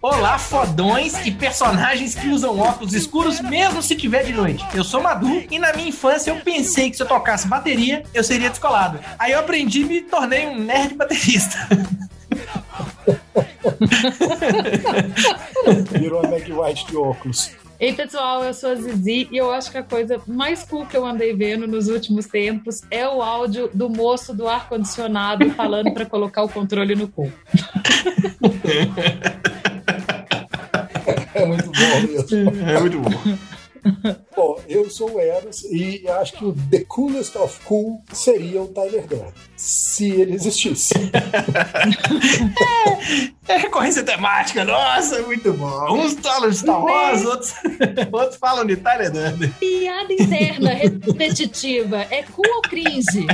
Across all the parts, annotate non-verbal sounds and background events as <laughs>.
Olá, fodões e personagens que usam óculos escuros mesmo se tiver de noite. Eu sou Madu e na minha infância eu pensei que se eu tocasse bateria, eu seria descolado. Aí eu aprendi e me tornei um nerd baterista. <laughs> <laughs> Virou a Meg White de óculos. Ei, pessoal, eu sou a Zizi e eu acho que a coisa mais cool que eu andei vendo nos últimos tempos é o áudio do moço do ar-condicionado falando para colocar o controle no cu. <laughs> É muito bom mesmo. É muito bom. <laughs> Bom, eu sou o Eros e acho que o The Coolest of Cool seria o Tyler Durden, se ele existisse. <laughs> É recorrência temática, nossa, muito bom. Uns falam de Star Wars, outros, <laughs> outros falam de Tyler Durden. Piada interna repetitiva. É cool ou cringe?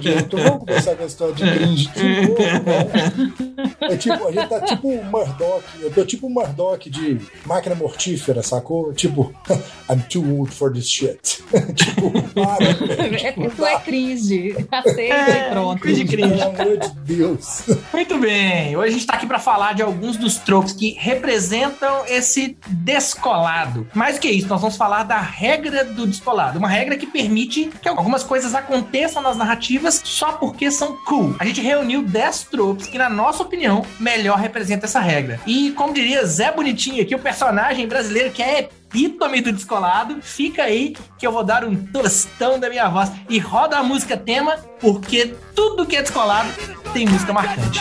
Gente. Vamos começar com a história de cringe de novo, né? É tipo, a gente tá tipo um Murdoch, eu tô tipo um Murdoch de máquina mortífera, sacou? Tipo, <laughs> I'm too old for this shit. <laughs> tipo, para, velho. É, Tipo, tu é cringe. Aceita e pronto. Cringe, cringe. Pelo amor de Deus. Muito bem, hoje a gente tá aqui para falar de alguns dos tropes que representam esse descolado. Mais do que isso, nós vamos falar da regra do descolado, uma regra que permite que algumas coisas aconteçam nas narrativas só porque são cool. A gente reuniu 10 tropes que, na nossa opinião, melhor representam essa regra. E, como diria Zé Bonitinho aqui, o personagem brasileiro que é epítome do descolado, fica aí que eu vou dar um tostão da minha voz e roda a música tema, porque tudo que é descolado tem música marcante.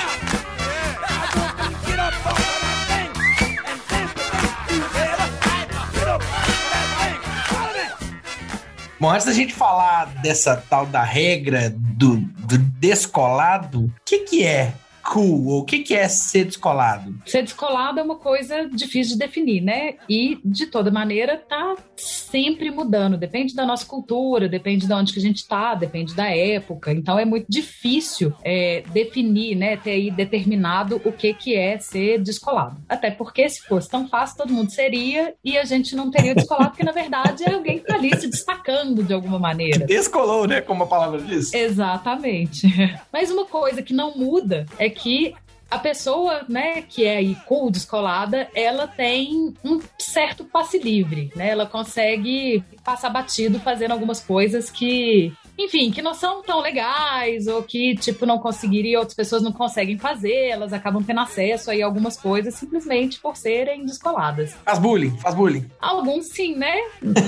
Bom, antes da gente falar dessa tal da regra do, do descolado, o que, que é cool? O que, que é ser descolado? Ser descolado é uma coisa difícil de definir, né? E, de toda maneira, tá sempre mudando. Depende da nossa cultura, depende de onde que a gente tá, depende da época. Então, é muito difícil é, definir, né? Ter aí determinado o que, que é ser descolado. Até porque, se fosse tão fácil, todo mundo seria e a gente não teria descolado, porque, na verdade, é alguém que tá ali se destacando de alguma maneira. Descolou, né? Como a palavra diz. Exatamente. <laughs> Mas uma coisa que não muda é que a pessoa, né, que é aí cool, descolada, ela tem um certo passe livre, né? Ela consegue passar batido fazendo algumas coisas que, enfim, que não são tão legais ou que, tipo, não conseguiria, outras pessoas não conseguem fazer, elas acabam tendo acesso aí a algumas coisas simplesmente por serem descoladas. Faz bullying, faz bullying. Alguns sim, né?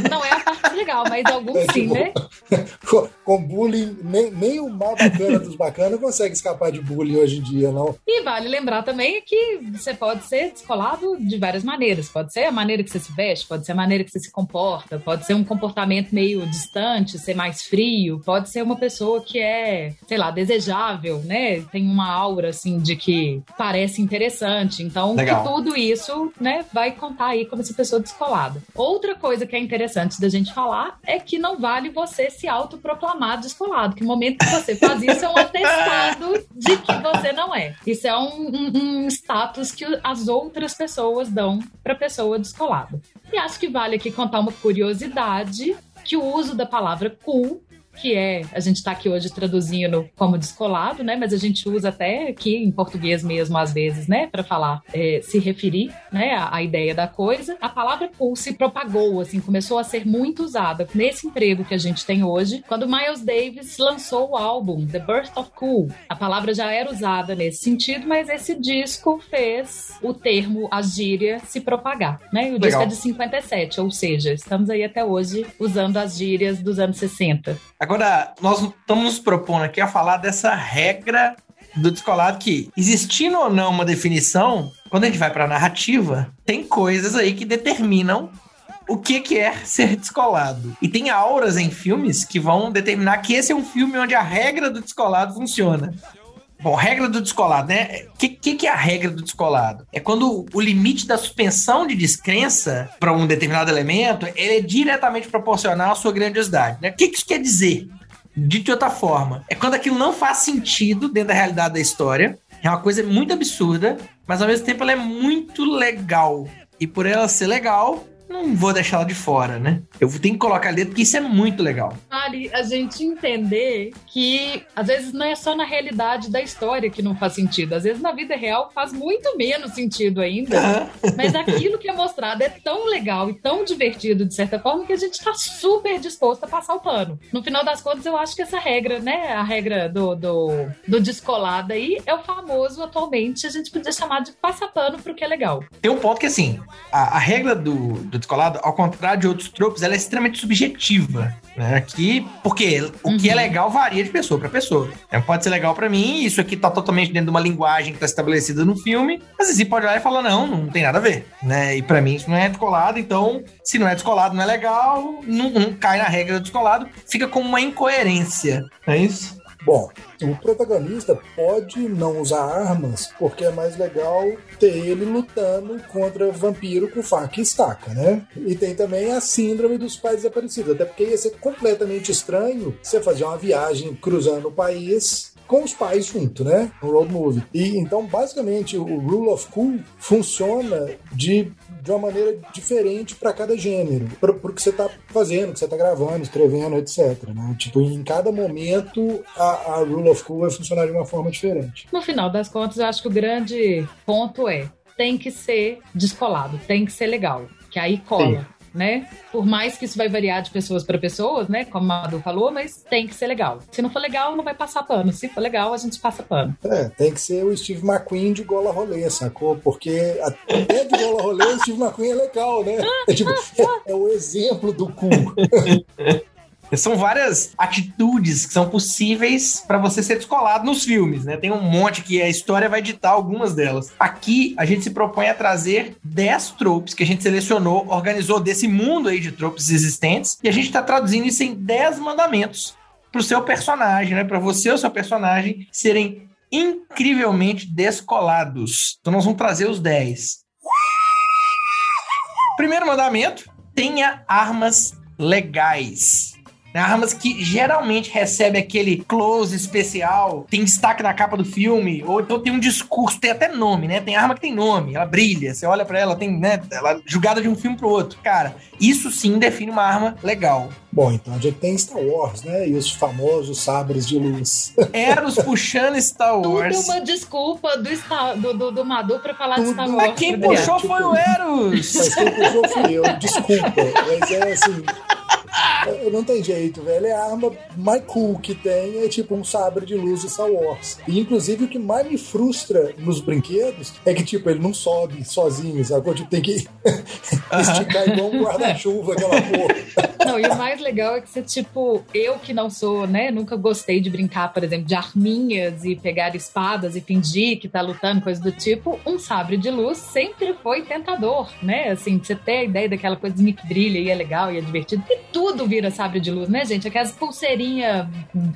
Não é a parte legal, mas alguns É, <laughs> sim, né? Com, com bullying, nem, nem o mal bacana dos bacanas consegue escapar de bullying hoje em dia, não. E vale lembrar também que você pode ser descolado de várias maneiras. Pode ser a maneira que você se veste, pode ser a maneira que você se comporta, pode ser um comportamento meio distante, ser mais frio, pode ser uma pessoa que é, sei lá, desejável, né? Tem uma aura assim de que parece interessante. Então, tudo isso, né, vai contar aí como essa pessoa descolada. Outra coisa que é interessante da gente falar é que não vale você se autoproclamar descolado, que no momento que você faz isso é um atestado de que você não é. Isso é um, um- um status que as outras pessoas dão pra pessoa descolada. E acho que vale aqui contar uma curiosidade que o uso da palavra cool que é, a gente está aqui hoje traduzindo como descolado, né? Mas a gente usa até aqui em português mesmo, às vezes, né? Para falar, é, se referir, né? À, à ideia da coisa. A palavra cool se propagou, assim, começou a ser muito usada nesse emprego que a gente tem hoje, quando Miles Davis lançou o álbum The Birth of Cool. A palavra já era usada nesse sentido, mas esse disco fez o termo, a gíria, se propagar, né? E o disco Legal. é de 57, ou seja, estamos aí até hoje usando as gírias dos anos 60. Agora, nós estamos nos propondo aqui a falar dessa regra do descolado que, existindo ou não uma definição, quando a gente vai para a narrativa, tem coisas aí que determinam o que, que é ser descolado. E tem auras em filmes que vão determinar que esse é um filme onde a regra do descolado funciona. Bom, regra do descolado, né? O que, que, que é a regra do descolado? É quando o limite da suspensão de descrença para um determinado elemento ele é diretamente proporcional à sua grandiosidade. Né? O que, que isso quer dizer? Dito de outra forma, é quando aquilo não faz sentido dentro da realidade da história é uma coisa muito absurda, mas ao mesmo tempo ela é muito legal. E por ela ser legal, não vou deixar ela de fora, né? Eu tenho que colocar ali porque isso é muito legal. Vale a gente entender que às vezes não é só na realidade da história que não faz sentido. Às vezes na vida real faz muito menos sentido ainda. Uhum. Mas aquilo que é mostrado é tão legal e tão divertido, de certa forma, que a gente tá super disposto a passar o pano. No final das contas, eu acho que essa regra, né? A regra do, do, do descolado aí é o famoso atualmente, a gente podia chamar de passar pano pro que é legal. Tem um ponto que assim, a, a regra do, do descolado, ao contrário de outros tropos, ela é extremamente subjetiva. Né? Aqui, porque o que é uhum. legal varia de pessoa para pessoa. Então, pode ser legal para mim, isso aqui tá totalmente dentro de uma linguagem que tá estabelecida no filme, mas assim, pode olhar e falar, não, não tem nada a ver. Né? E para mim isso não é descolado, então, se não é descolado, não é legal, não, não cai na regra do descolado, fica como uma incoerência. É isso? Bom, o protagonista pode não usar armas porque é mais legal ter ele lutando contra vampiro com faca e estaca, né? E tem também a síndrome dos pais desaparecidos, até porque ia ser completamente estranho você fazer uma viagem cruzando o país com os pais junto, né? Um road movie. E então, basicamente, o Rule of Cool funciona de de uma maneira diferente para cada gênero, para o que você está fazendo, que você está gravando, escrevendo, etc. Né? Tipo, em cada momento a, a Rule of Cool vai funcionar de uma forma diferente. No final das contas, eu acho que o grande ponto é tem que ser descolado, tem que ser legal, que aí cola. Sim né? Por mais que isso vai variar de pessoas para pessoas, né? Como a Madu falou, mas tem que ser legal. Se não for legal, não vai passar pano. Se for legal, a gente passa pano. É, tem que ser o Steve McQueen de gola rolê, sacou? Porque até de gola rolê, o Steve McQueen é legal, né? É, tipo, é, é o exemplo do cu. <laughs> São várias atitudes que são possíveis para você ser descolado nos filmes, né? Tem um monte que a história vai ditar algumas delas. Aqui a gente se propõe a trazer 10 tropes que a gente selecionou, organizou desse mundo aí de tropes existentes, e a gente está traduzindo isso em 10 mandamentos pro seu personagem, né? Para você ou seu personagem serem incrivelmente descolados. Então nós vamos trazer os 10. Primeiro mandamento: tenha armas legais. Né? Armas que geralmente recebe aquele close especial, tem destaque na capa do filme, ou então tem um discurso, tem até nome, né? Tem arma que tem nome, ela brilha, você olha para ela, tem, né? Ela é jogada de um filme pro outro. Cara, isso sim define uma arma legal. Bom, então a gente tem Star Wars, né? E os famosos sabres de luz. <laughs> Eros puxando Star Wars. Tudo uma desculpa do, Star, do, do, do Madu pra falar Tudo. de Star Wars. Mas quem puxou tipo, foi o Eros! Mas quem puxou fui eu, desculpa. Mas é assim. Não tem jeito, velho. É a arma mais cool que tem é tipo um sabre de luz de Star Wars. E inclusive o que mais me frustra nos brinquedos é que, tipo, ele não sobe sozinho, sabe? Tipo, tem que <laughs> esticar igual um guarda-chuva, aquela porra. Não, e o mais legal é que você, tipo, eu que não sou, né, nunca gostei de brincar, por exemplo, de arminhas e pegar espadas e fingir que tá lutando, coisa do tipo, um sabre de luz sempre foi tentador, né? Assim, você ter a ideia daquela coisa que brilha e é legal e é divertido. E tudo vira sabre de luz, né, gente? Aquelas pulseirinhas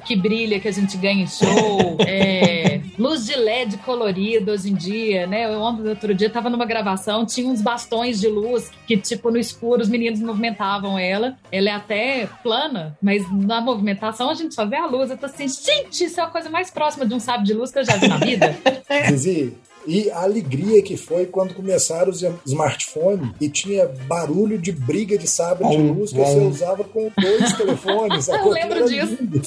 que brilha que a gente ganha em show, <laughs> é, luz de LED colorida hoje em dia, né? Eu ontem, outro dia, tava numa gravação, tinha uns bastões de luz que, tipo, no escuro os meninos movimentavam ela. Ela é até plana, mas na movimentação a gente só vê a luz. Eu tô assim, gente, isso é a coisa mais próxima de um sabre de luz que eu já vi na vida. <laughs> Zizi, e a alegria que foi quando começaram os smartphones e tinha barulho de briga de sabre de luz que você usava com dois telefones. <laughs> Eu lembro disso. Lindo.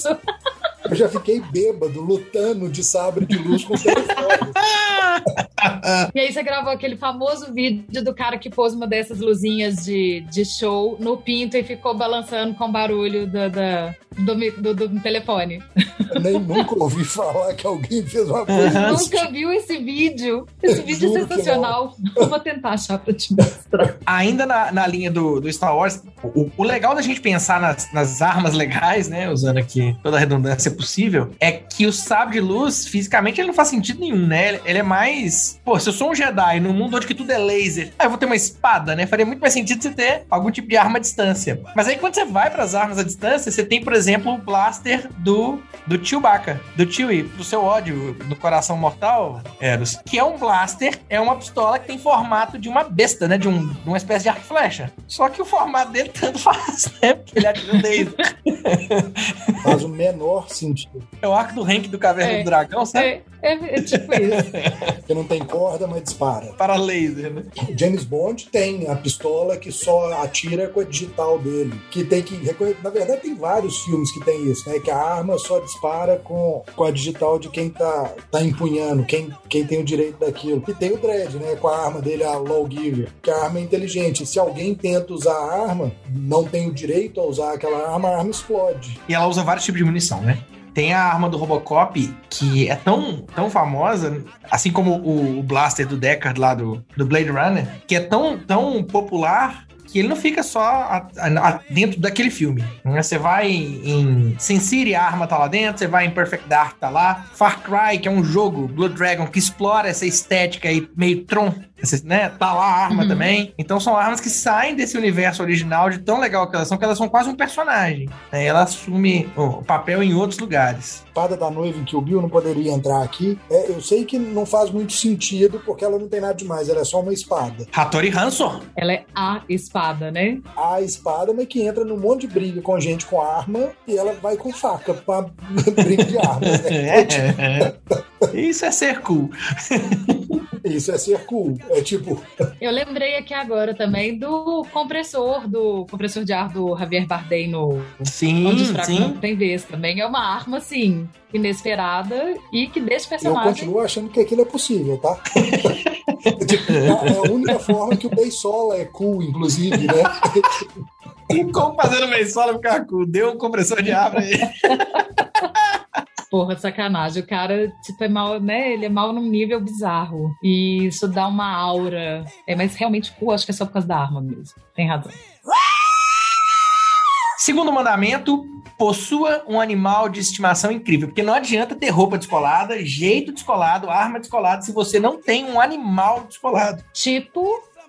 Eu já fiquei bêbado, lutando de sabre de luz com telefone. <laughs> e aí você gravou aquele famoso vídeo do cara que pôs uma dessas luzinhas de, de show no pinto e ficou balançando com barulho do, do, do, do telefone. Eu nem nunca ouvi falar que alguém fez uma coisa uhum. Nunca viu esse vídeo. Esse vídeo é sensacional. Eu vou tentar achar pra te mostrar. Ainda na, na linha do, do Star Wars, o, o legal da gente pensar nas, nas armas legais, né? Usando aqui toda a redundância possível, é que o sabre de luz, fisicamente, ele não faz sentido nenhum, né? Ele é mais. Pô, se eu sou um Jedi no mundo onde que tudo é laser, aí eu vou ter uma espada, né? Faria muito mais sentido você ter algum tipo de arma à distância. Mas aí quando você vai para as armas à distância, você tem, por exemplo, o blaster do, do Chewbacca, do Chewie, do seu ódio, do coração mortal, Eros, que é um blaster, é uma pistola que tem formato de uma besta, né? De, um, de uma espécie de arco e flecha. Só que o formato dele tanto <laughs> faz, né? Porque ele atira um laser. <laughs> Faz o menor sentido. É o arco do Hank do Caverna É. do Dragão, sabe? É, é, é tipo isso. <laughs> Porque não tem corda, mas dispara. Para laser, né? O James Bond tem a pistola que só atira com a digital dele. Que tem que. Na verdade, tem vários filmes que tem isso, né? Que a arma só dispara com, com a digital de quem tá, tá empunhando, quem, quem tem o direito daquilo. E tem o Dredd, né? Com a arma dele, a Lawgiver, que a arma é inteligente. Se alguém tenta usar a arma, não tem o direito a usar aquela arma, a arma explode. E ela usa vários tipos de munição, né? Tem a arma do Robocop, que é tão, tão famosa, assim como o, o blaster do Deckard lá do, do Blade Runner, que é tão, tão popular que ele não fica só a- a- a- dentro daquele filme. né? Você vai em Sin City, a arma tá lá dentro, você vai em Perfect Dark, tá lá. Far Cry, que é um jogo, Blood Dragon, que explora essa estética aí meio Tron, né? Tá lá a arma Uhum. também. Então são armas que saem desse universo original de tão legal que elas são, que elas são quase um personagem. né? Ela assume o papel em outros lugares. espada da noiva em Kill Bill não poderia entrar aqui. É, eu sei que não faz muito sentido, porque ela não tem nada demais, ela é só uma espada. Hattori Hanzo. Ela é a espada, né? A espada, mas que entra num monte de briga com gente com arma e ela vai com faca pra <laughs> briga de armas, né? <laughs> É. <laughs> Isso é ser cool. Isso é ser cool. É tipo, Eu lembrei aqui agora também do compressor, do compressor de ar do Javier Bardem no Sim, Onde os Fracos Não sim. Tem Vez. Também é uma arma, assim, inesperada e que deixa o eu personagem... continuo achando que aquilo é possível, tá? <laughs> Tipo, é a única forma que o Beisola é cool, inclusive, né? <laughs> E como fazendo uma escola ficar cool? Deu um compressor de ar pra ele. <laughs> Porra, sacanagem. O cara, tipo, é mal, né? Ele é mal num nível bizarro. E isso dá uma aura. É, mas realmente, pô, acho que é só por causa da arma mesmo. Tem razão. Segundo mandamento, possua um animal de estimação incrível. Porque não adianta ter roupa descolada, jeito descolado, arma descolada, se você não tem um animal descolado. Tipo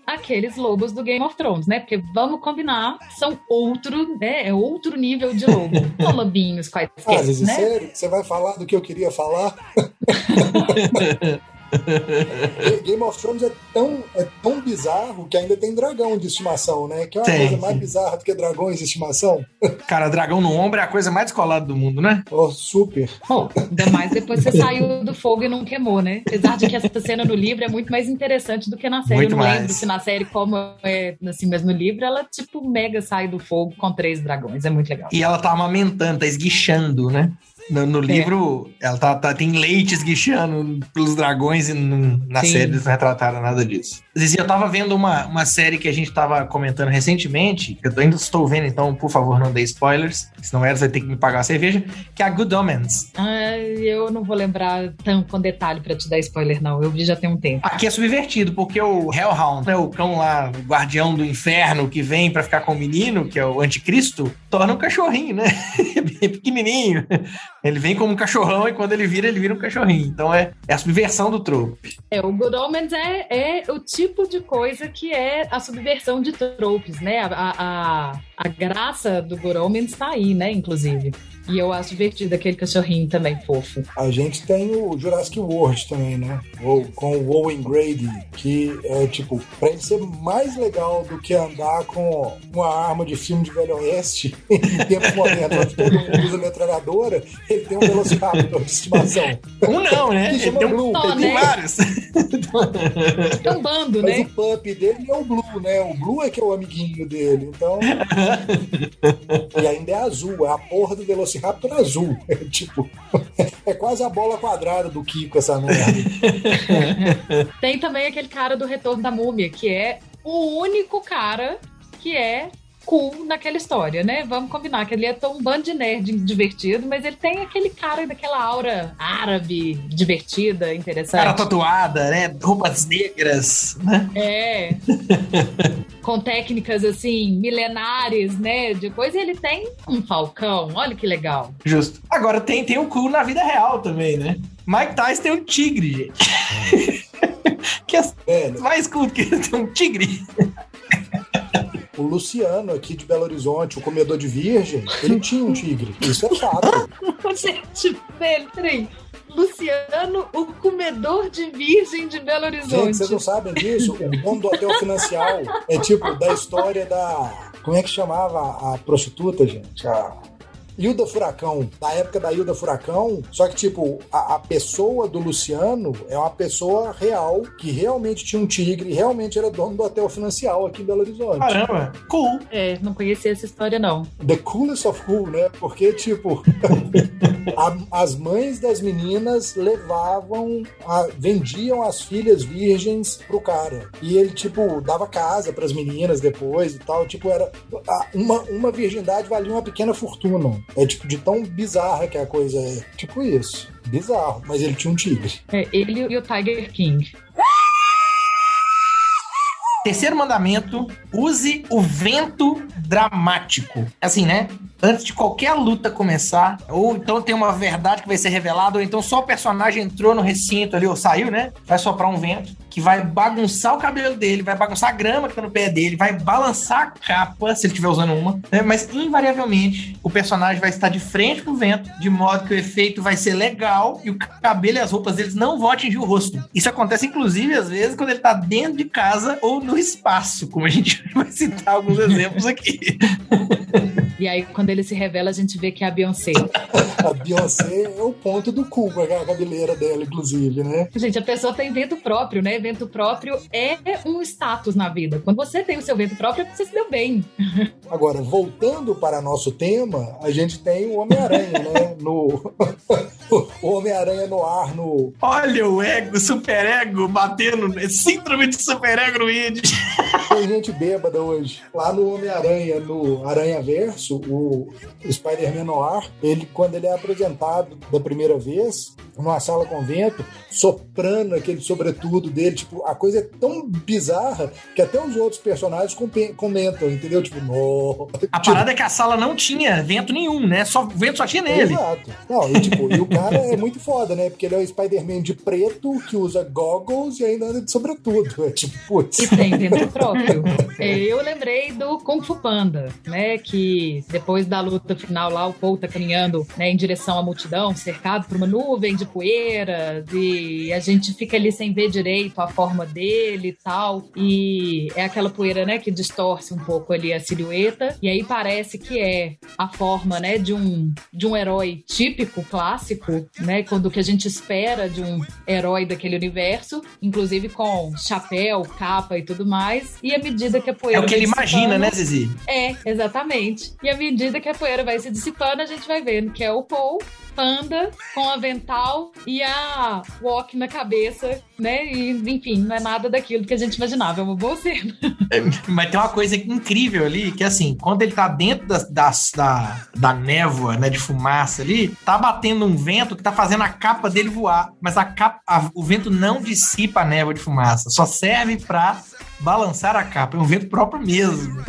aqueles lobos do Game of Thrones, né? Porque vamos combinar, são outro, né? É outro nível de lobo. <laughs> São lobinhos Ah, quaisquer, Zizi, né? sério? Você vai falar do que eu queria falar? <laughs> <laughs> Game of Thrones é tão, é tão bizarro que ainda tem dragão de estimação, né? Que é uma Tem, coisa mais bizarra do que dragões de estimação. <laughs> Cara, dragão no ombro é a coisa mais descolada do mundo, né? Oh, super. Bom, ainda mais depois que você saiu do fogo e não queimou, né? Apesar de que essa cena no livro é muito mais interessante do que na série. Muito eu não mais. lembro se na série, como é assim, mas no livro, ela, tipo, mega sai do fogo com três dragões. É muito legal. E ela tá amamentando, tá esguichando, né? No, no livro, ela tá, tá- tem leite esguichando pelos dragões e não- na Sim. série eles não retrataram nada disso. Zizi, eu tava vendo uma, uma série que a gente tava comentando recentemente, que eu ainda estou vendo, então, por favor, não dê spoilers, senão elas vai ter que me pagar a cerveja, que é a Good Omens. Ah, eu não vou lembrar tão com detalhe pra te dar spoiler, não. Eu vi já tem um tempo. Aqui é subvertido, porque o Hellhound, né, o cão lá, o guardião do inferno que vem pra ficar com o menino, que é o anticristo, torna um cachorrinho, né? <laughs> Bem pequenininho. Ele vem como um cachorrão e quando ele vira, ele vira um cachorrinho. Então é, é a subversão do trope. É, o Good Omens é, é o tipo de coisa que é a subversão de tropes, né? A, a, a, graça do Good Omens tá aí, né, inclusive. E eu acho divertido aquele cachorrinho também fofo. A gente tem o Jurassic World também, né? Ou, com o Owen Grady, que é tipo, pra ele ser mais legal do que andar com uma arma de filme de Velho Oeste <laughs> em tempo moderno, onde todo mundo usa metralhadora, ele tem um Velociraptor de estimação. Um não, né? Ele chama tem, um, Blue. Só, ele tem né? vários. É um bando, Mas né? o pup dele é o Blue, né? O Blue é que é o amiguinho dele. Então. <laughs> e ainda é azul, é a porra do Velociraptor azul. <laughs> É tipo. <laughs> É quase a bola quadrada do Kiko, essa merda. <laughs> Tem também aquele cara do Retorno da Múmia, que é o único cara que é cool naquela história, né? Vamos combinar que ele é tão um bando de nerd divertido, mas ele tem aquele cara daquela aura árabe divertida, interessante. Cara tatuada, né? Roupas negras, né? É. <laughs> Com técnicas assim, milenares, né? Depois ele tem um falcão. Olha que legal. Justo. Agora tem, tem o cu na vida real também, né? Mike Tyson tem um tigre, gente. <laughs> que é Velho. mais curto que um tigre. O Luciano, aqui de Belo Horizonte, o comedor de virgem, ele tinha um tigre. Isso é fato. <laughs> Gente, peraí. Luciano, o comedor de virgem de Belo Horizonte. Gente, vocês não sabem disso? O dono do hotel financial é tipo da história da. Como é que chamava a prostituta, gente? A Hilda Furacão, da época da Hilda Furacão, só que, tipo, a, a, pessoa do Luciano é uma pessoa real, que realmente tinha um tigre e realmente era dono do hotel financial aqui em Belo Horizonte. Caramba, cool. É, não conhecia essa história, não. The coolest of cool, né? Porque, tipo, <laughs> a, as mães das meninas levavam, a, vendiam as filhas virgens pro cara. E ele, tipo, dava casa para as meninas depois e tal. Tipo, era. Uma, uma virgindade valia uma pequena fortuna. É tipo de tão bizarra que a coisa é. Tipo isso. Bizarro. Mas ele tinha um tigre. É, ele e o Tiger King. Terceiro mandamento: use o vento dramático. Assim, né? Antes de qualquer luta começar, ou então tem uma verdade que vai ser revelada, ou então só o personagem entrou no recinto ali, ou saiu, né? Vai soprar um vento que vai bagunçar o cabelo dele, vai bagunçar a grama que tá no pé dele, vai balançar a capa, se ele estiver usando uma, né? Mas invariavelmente o personagem vai estar de frente pro vento, de modo que o efeito vai ser legal e o cabelo e as roupas deles não vão atingir o rosto. Isso acontece, inclusive, às vezes, quando ele tá dentro de casa ou no espaço, como a gente vai citar alguns exemplos aqui. <laughs> E aí, quando ele se revela, a gente vê que é a Beyoncé. <laughs> a Beyoncé é o ponto do cu a cabeleira dela, inclusive, né? Gente, a pessoa tem vento próprio, né? Vento próprio é um status na vida. Quando você tem o seu vento próprio, você se deu bem. <laughs> Agora, voltando para nosso tema, a gente tem o Homem-Aranha, né? No... <laughs> o Homem-Aranha no ar, no... Olha o ego, super ego batendo, síndrome de super ego no id. Tem gente bêbada hoje. Lá no Homem-Aranha, no Aranha Verso, o Spider-Man Noir, ele, quando ele é apresentado da primeira vez, numa sala com vento, soprando aquele sobretudo dele, tipo, a coisa é tão bizarra que até os outros personagens comentam, entendeu? Tipo, no... A tipo... parada é que a sala não tinha vento nenhum, né? Só, vento só tinha nele. Exato. Não, e, tipo, e o cara é muito foda, né? Porque ele é o Spider-Man de preto, que usa goggles e ainda anda de sobretudo. É tipo, putz. E tem vento próprio. Eu lembrei do Kung Fu Panda, né? Que depois da luta final lá, o Paul tá caminhando né, em direção à multidão, cercado por uma nuvem de poeira, e a gente fica ali sem ver direito a forma dele e tal. E é aquela poeira, né, que distorce um pouco ali a silhueta. E aí parece que é a forma, né, de um, de um herói típico, clássico, né, quando o que a gente espera de um herói daquele universo, inclusive com chapéu, capa e tudo mais. E à medida que a poeira. É o que ele imagina, né, Zizi? É, exatamente. E à medida que a poeira vai se dissipando, a gente vai vendo que é o Paul panda com avental e a walk na cabeça, né? E, enfim, não é nada daquilo que a gente imaginava. É uma boa cena. É, mas tem uma coisa incrível ali, que assim, quando ele tá dentro da, da, da, da névoa, né, de fumaça ali, tá batendo um vento que tá fazendo a capa dele voar. Mas a capa, a, o vento não dissipa a névoa de fumaça, só serve pra balançar a capa. É um vento próprio mesmo.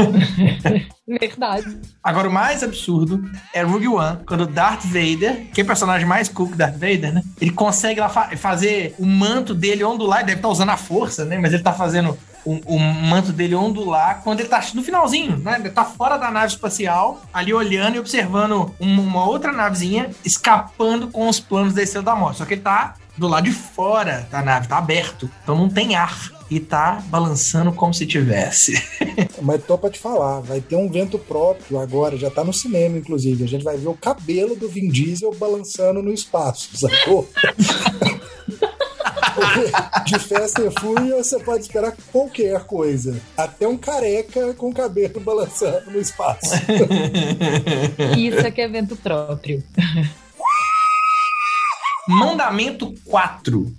<laughs> Verdade. Agora, o mais absurdo é Rogue One, quando Darth Vader, que é o personagem mais cool que Darth Vader, né? Ele consegue lá fa fazer o manto dele ondular, ele deve estar tá usando a força, né? Mas ele tá fazendo o, o, manto dele ondular quando ele tá no finalzinho, né? Ele tá fora da nave espacial, ali olhando e observando uma, outra navezinha escapando com os planos da Estrela da Morte. Só que ele tá do lado de fora da nave, tá aberto. Então não tem ar e tá balançando como se tivesse. <laughs> Mas tô pra te falar, vai ter um vento próprio agora, já tá no cinema, inclusive. A gente vai ver o cabelo do Vin Diesel balançando no espaço, sacou? <laughs> de Fast and Furious você pode esperar qualquer coisa. Até um careca com o cabelo balançando no espaço. <laughs> Isso é que é vento próprio. Mandamento 4.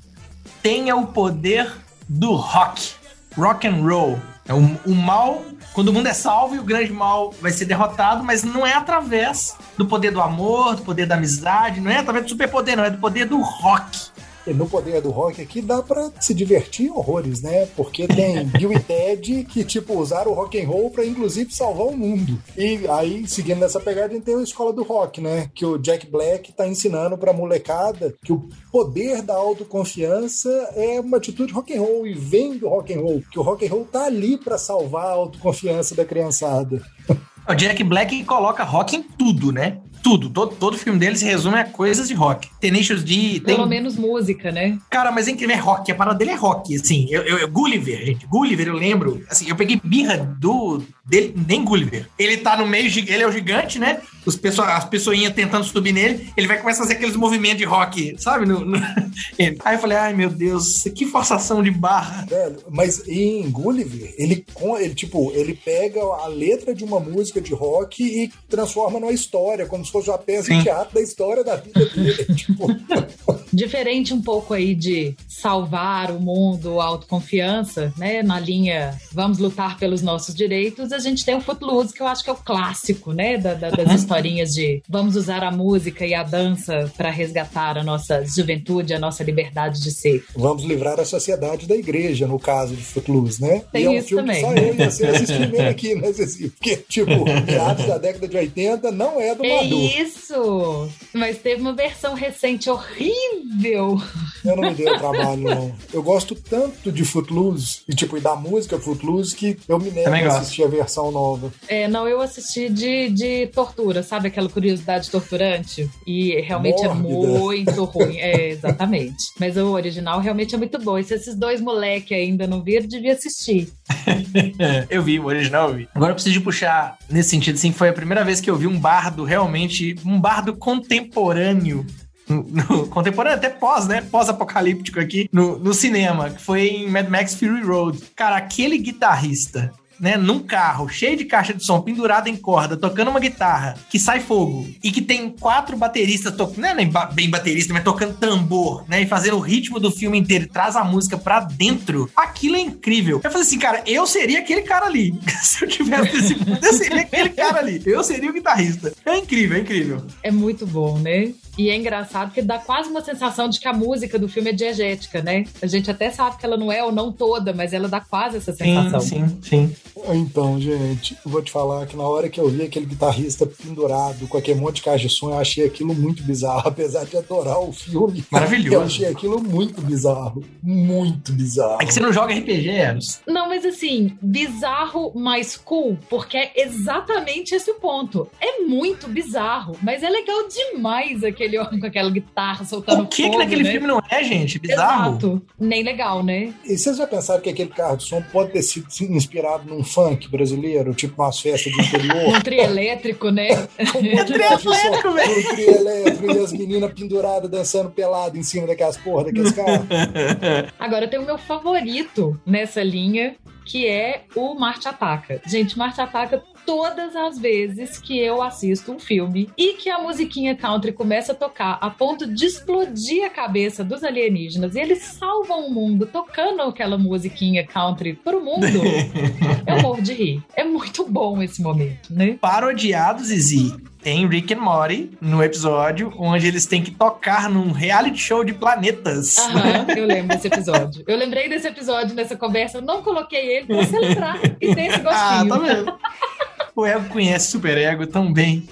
Tenha o poder do rock. Rock and roll. É o, o mal, quando o mundo é salvo e o grande mal vai ser derrotado, mas não é através do poder do amor, do poder da amizade, não é através do superpoder, não, é do poder do rock. No poder do rock aqui dá pra se divertir horrores, né? Porque tem <laughs> Bill e Ted que, tipo, usaram o rock and roll pra, inclusive, salvar o mundo. E aí, seguindo nessa pegada, a gente tem a escola do rock, né? Que o Jack Black tá ensinando pra molecada que o poder da autoconfiança é uma atitude rock and roll e vem do rock and roll, que o rock and roll tá ali pra salvar a autoconfiança da criançada. O Jack Black coloca rock em tudo, né? Tudo. Todo, todo filme dele se resume a coisas de rock. Tenacious D... Tem... Pelo menos música, né? Cara, mas é incrível, é rock. A parada dele é rock, assim. Eu, eu, eu, Gulliver, gente. Gulliver, eu lembro. Assim, eu peguei birra do... Dele, nem Gulliver. Ele tá no meio... Ele é o gigante, né? Os pessoa, as pessoinhas tentando subir nele. Ele vai começar a fazer aqueles movimentos de rock, sabe? No, no... <laughs> Aí eu falei, ai, meu Deus, que forçação de barra. Velho, mas em Gulliver, ele, ele, tipo, ele pega a letra de uma música de rock e transforma numa história, como se fosse uma peça Sim. de teatro da história da vida dele. <laughs> tipo... Diferente um pouco aí de salvar o mundo, autoconfiança, né? Na linha vamos lutar pelos nossos direitos, a gente tem o Footloose, que eu acho que é o clássico, né? Da, da, das historinhas de vamos usar a música e a dança para resgatar a nossa juventude, a nossa liberdade de ser. Vamos livrar a sociedade da igreja, no caso de Footloose, né? Tem e é um isso filme também. que só eu ia ser assistindo aqui, né, Ceci? Porque, tipo, meados da década de 80 não é do É Madu. isso! Mas teve uma versão recente horrível. Eu não me dei o trabalho, não. Eu gosto tanto de Footloose, e tipo, e da música Footloose, que eu me nego a gosto. assistir a versão nova. É, não, eu assisti de, de tortura, sabe? Aquela curiosidade torturante. E realmente Mórbida. é muito ruim. É, exatamente. Mas o original realmente é muito bom. E se esses dois moleques ainda não viram, devia assistir. <laughs> eu vi, o original eu vi. Agora eu preciso de puxar nesse sentido, assim, foi a primeira vez que eu vi um bardo realmente, um bardo contemporâneo. No, <laughs> contemporâneo, até pós, né? Pós-apocalíptico aqui no, no cinema, que foi em Mad Max Fury Road. Cara, aquele guitarrista. Né, num carro cheio de caixa de som pendurado em corda, tocando uma guitarra que sai fogo e que tem quatro bateristas tocando, não é nem bem baterista, mas tocando tambor, né, e fazendo o ritmo do filme inteiro, traz a música pra dentro. Aquilo é incrível. Eu falei assim, cara, eu seria aquele cara ali. <laughs> Se eu tivesse esse eu seria aquele cara ali. Eu seria o guitarrista. É incrível, é incrível. É muito bom, né? E é engraçado porque dá quase uma sensação de que a música do filme é diegética, né? A gente até sabe que ela não é ou não toda, mas ela dá quase essa sensação. sim, sim. Então, gente, eu vou te falar que na hora que eu vi aquele guitarrista pendurado com aquele monte de caixa de som, eu achei aquilo muito bizarro, <laughs> apesar de adorar o filme. Maravilhoso. Eu achei aquilo muito bizarro. Muito bizarro. É que você não joga RPG, Eros. Não, mas assim, bizarro mais cool, porque é exatamente esse o ponto. É muito bizarro, mas é legal demais aquele homem com aquela guitarra soltando O que que fogo, naquele né? filme não é, gente? Bizarro. Exato. Nem legal, né? E vocês já pensaram que aquele carro de som pode ter sido inspirado num funk brasileiro, tipo umas festas de interior? Um trio elétrico, né? Um monte de trio caixa de som, elétrico, velho. um trio elétrico e as meninas penduradas dançando pelado em cima daquelas porra, daqueles carros. <laughs> Agora tem o meu favorito nessa linha, que é o Marte Ataca. Gente, Marte Ataca todas as vezes que eu assisto um filme e que a musiquinha country começa a tocar a ponto de explodir a cabeça dos alienígenas e eles salvam o mundo tocando aquela musiquinha country pro mundo. <laughs> eu morro de rir. É muito bom esse momento, né? Parodiados, Izzy, em Rick and Morty, no episódio onde eles têm que tocar num reality show de planetas. Aham, eu lembro desse episódio. Eu lembrei desse episódio nessa conversa, eu não coloquei ele pra você lembrar e ter esse <laughs> Ah, gostinho. tá vendo? O ego conhece Super Ego tão bem.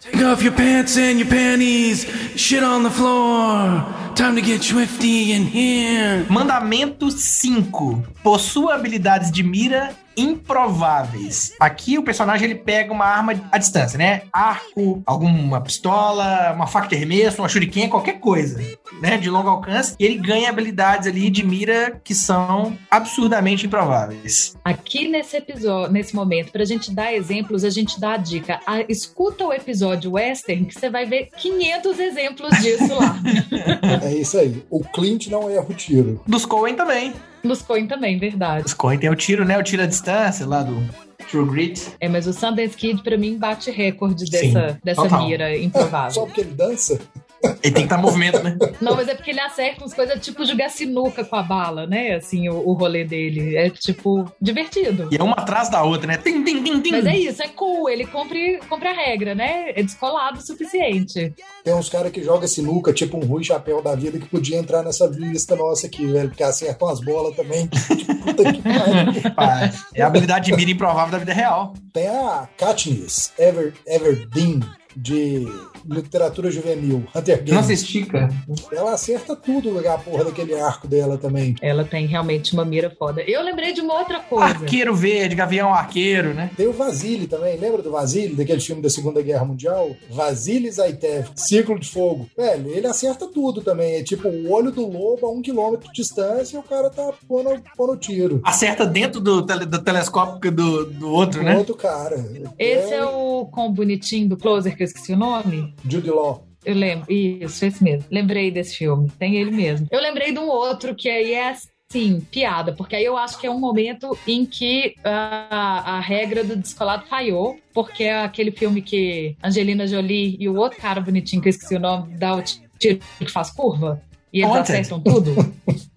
Take off your pants and your panties. Shit on the floor. Time to get swifty in here. Mandamento 5. Possua habilidades de mira improváveis. Aqui o personagem ele pega uma arma à distância, né? Arco, alguma pistola, uma faca de arremesso, uma shuriken, qualquer coisa, né? De longo alcance. E ele ganha habilidades ali de mira que são absurdamente improváveis. Aqui nesse episódio, nesse momento, pra gente dar exemplos, a gente dá a dica. Ah, escuta o episódio western que você vai ver 500 exemplos disso lá. <laughs> É isso aí. O Clint não erra o tiro. Dos Coen também. Nos Coen também, verdade. Os Coen tem o tiro, né? O tiro à distância lá do True Grit. É, mas o Sundance Kid, pra mim, bate recorde dessa, Sim, dessa total. mira Só improvável. porque ele dança? Ele tem que estar em movimento, né? Não, mas é porque ele acerta umas coisas tipo jogar sinuca com a bala, né? Assim, o, o rolê dele. É tipo, divertido. E é uma atrás da outra, né? Tim, tim, tim, tim. Mas é isso, é cool. Ele cumpre, cumpre a regra, né? É descolado o suficiente. Tem uns caras que jogam sinuca, tipo um Rui Chapéu da vida, que podia entrar nessa lista nossa aqui, velho, porque acertam as bolas também. Tipo, <laughs> puta que pariu. É a habilidade de mira improvável da vida real. Tem a Katniss Ever, Everdeen, de literatura juvenil, Hunter Não Games. assisti, cara. Ela acerta tudo a porra daquele arco dela também. Ela tem realmente uma mira foda. Eu lembrei de uma outra coisa. Arqueiro verde, gavião arqueiro, né? Tem o Vasily também, lembra do Vasily, daquele filme da Segunda Guerra Mundial? Vasily Zaitev, Círculo de Fogo. Velho, ele acerta tudo também. É tipo o olho do lobo a um quilômetro de distância e o cara tá pondo, pondo tiro. Acerta dentro do, tele- do telescópio do, do outro, O né? outro cara. Esse é o com bonitinho do Closer, que eu esqueci o nome. Jude Law. Eu lembro. Isso, esse mesmo. Lembrei desse filme. Tem ele mesmo. Eu lembrei de um outro que aí é assim, piada, porque aí eu acho que é um momento em que a, a regra do descolado falhou, porque é aquele filme que Angelina Jolie e o outro cara bonitinho, que eu esqueci o nome, dá o tiro que faz curva. E eles Wanted. acertam tudo. <laughs>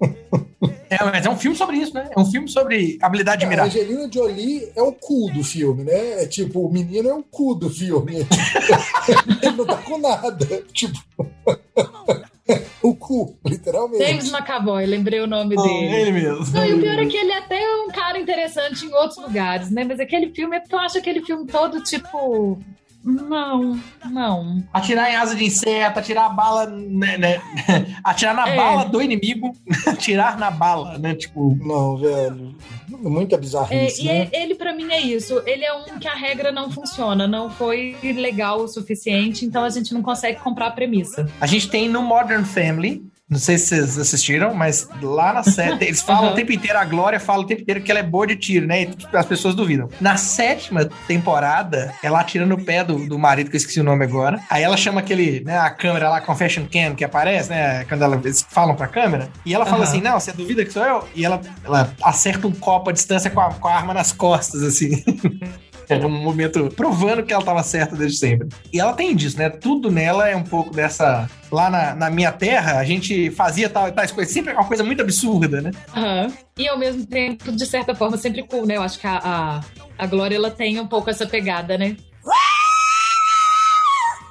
É, mas é um filme sobre isso, né? É um filme sobre habilidade de A mirar. Angelina Jolie é o cu do filme, né? É tipo, o menino é o cu do filme. <laughs> ele não tá com nada. Tipo. <laughs> o cu, literalmente. James McAvoy, lembrei o nome Ah, dele. ele mesmo. Não, e o pior é que ele é até um cara interessante em outros lugares, né? Mas aquele filme é porque eu acho aquele filme todo tipo. Não, não. Atirar em asa de inseto, atirar a bala, né, né? <laughs> Atirar na É. bala do inimigo, <laughs> atirar na bala, né? Tipo, Não, velho. Muita É, bizarrice, e né? ele, pra mim, é isso. Ele é um que a regra não funciona, não foi legal o suficiente, então a gente não consegue comprar a premissa. a gente tem no Modern Family. Não sei se vocês assistiram, mas lá na série, <laughs> eles falam Aham. o tempo inteiro, a Glória fala o tempo inteiro que ela é boa de tiro, né? E as pessoas duvidam. Na sétima temporada, ela atira no pé do, do marido, que eu esqueci o nome agora. Aí ela chama aquele, né, a câmera lá, confession cam, que aparece, né? Quando ela, eles falam pra câmera. E ela fala assim: Não, você duvida que sou eu? E ela, ela acerta um copo à distância com a, com a arma nas costas, assim. <laughs> É um momento provando que ela estava certa desde sempre. E ela tem disso, né? Tudo nela é um pouco dessa. Lá na, na minha terra, a gente fazia tal, tais coisas. Sempre é uma coisa muito absurda, né? Aham. E ao mesmo tempo, de certa forma, sempre cool, né? Eu acho que a, a, a Glória ela tem um pouco essa pegada, né?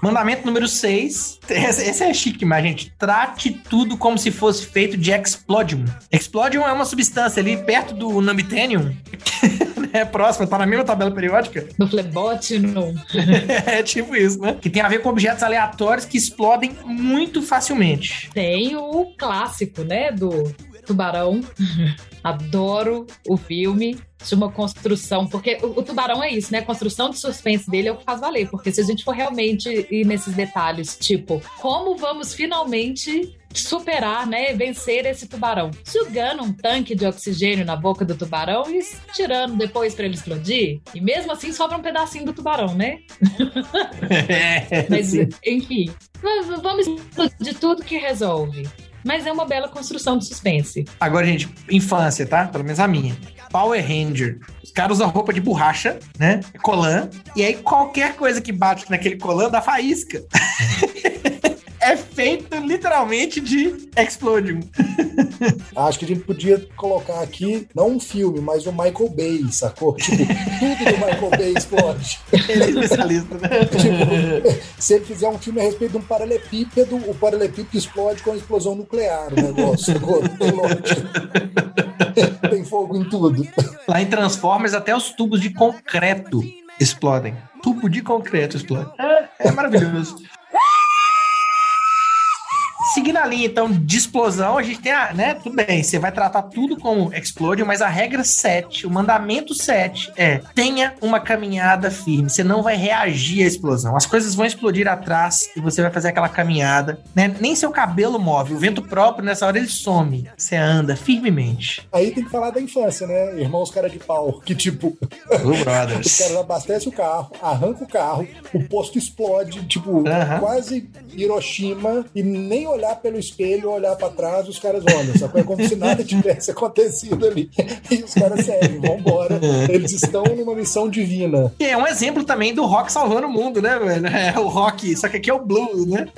Mandamento número 6. Esse, esse é chique, mas, gente. Trate tudo como se fosse feito de Explodium. Explodium é uma substância ali perto do Nambitanium. <laughs> é próxima, tá na mesma tabela periódica. No Flebot, no. <laughs> é tipo isso, né? Que tem a ver com objetos aleatórios que explodem muito facilmente. Tem o clássico, né? Do Tubarão. <laughs> Adoro o filme de uma construção, porque o, o Tubarão é isso, né? A construção de suspense dele é o que faz valer, porque se a gente for realmente ir nesses detalhes, tipo, como vamos finalmente superar, né, vencer esse tubarão? Sugando um tanque de oxigênio na boca do tubarão e tirando depois pra ele explodir, e mesmo assim sobra um pedacinho do tubarão, né? <laughs> É, Mas, enfim, vamos de tudo que resolve. Mas é uma bela construção de suspense. Agora, gente, infância, tá? Pelo menos a minha. Power Ranger. Os caras usam roupa de borracha, né? Colã. E aí qualquer coisa que bate naquele colã dá faísca. <laughs> é feito literalmente de Explodium. <laughs> Acho que a gente podia colocar aqui, não um filme, mas o Michael Bay, sacou? Tipo, tudo do Michael Bay explode. Ele é especialista, né? <laughs> Tipo, se ele fizer um filme a respeito de um paralelepípedo, o paralelepípedo explode com a explosão nuclear, o negócio. sacou? Tem fogo em tudo. Lá em Transformers, até os tubos de concreto explodem. Tubo de concreto explode. É, é maravilhoso. Seguindo a linha, então, de explosão, a gente tem a, né? Tudo bem, você vai tratar tudo como explode, mas a regra 7, o mandamento 7 é tenha uma caminhada firme. Você não vai reagir à explosão. As coisas vão explodir atrás e você vai fazer aquela caminhada, né? Nem seu cabelo move, o vento próprio nessa hora ele some. Você anda firmemente. Aí tem que falar da infância, né? Irmãos cara de pau, que tipo, <laughs> os brothers. caras abastecem o carro, arranca o carro, o posto explode, tipo, Aham. quase Hiroshima, e nem olhar olhar pelo espelho, olhar pra trás, os caras olham, sacou? É como se nada tivesse acontecido ali. E os caras seguem, vambora. Eles estão numa missão divina. Que é um exemplo também do rock salvando o mundo, né, velho? É o rock, só que aqui é o blues, né?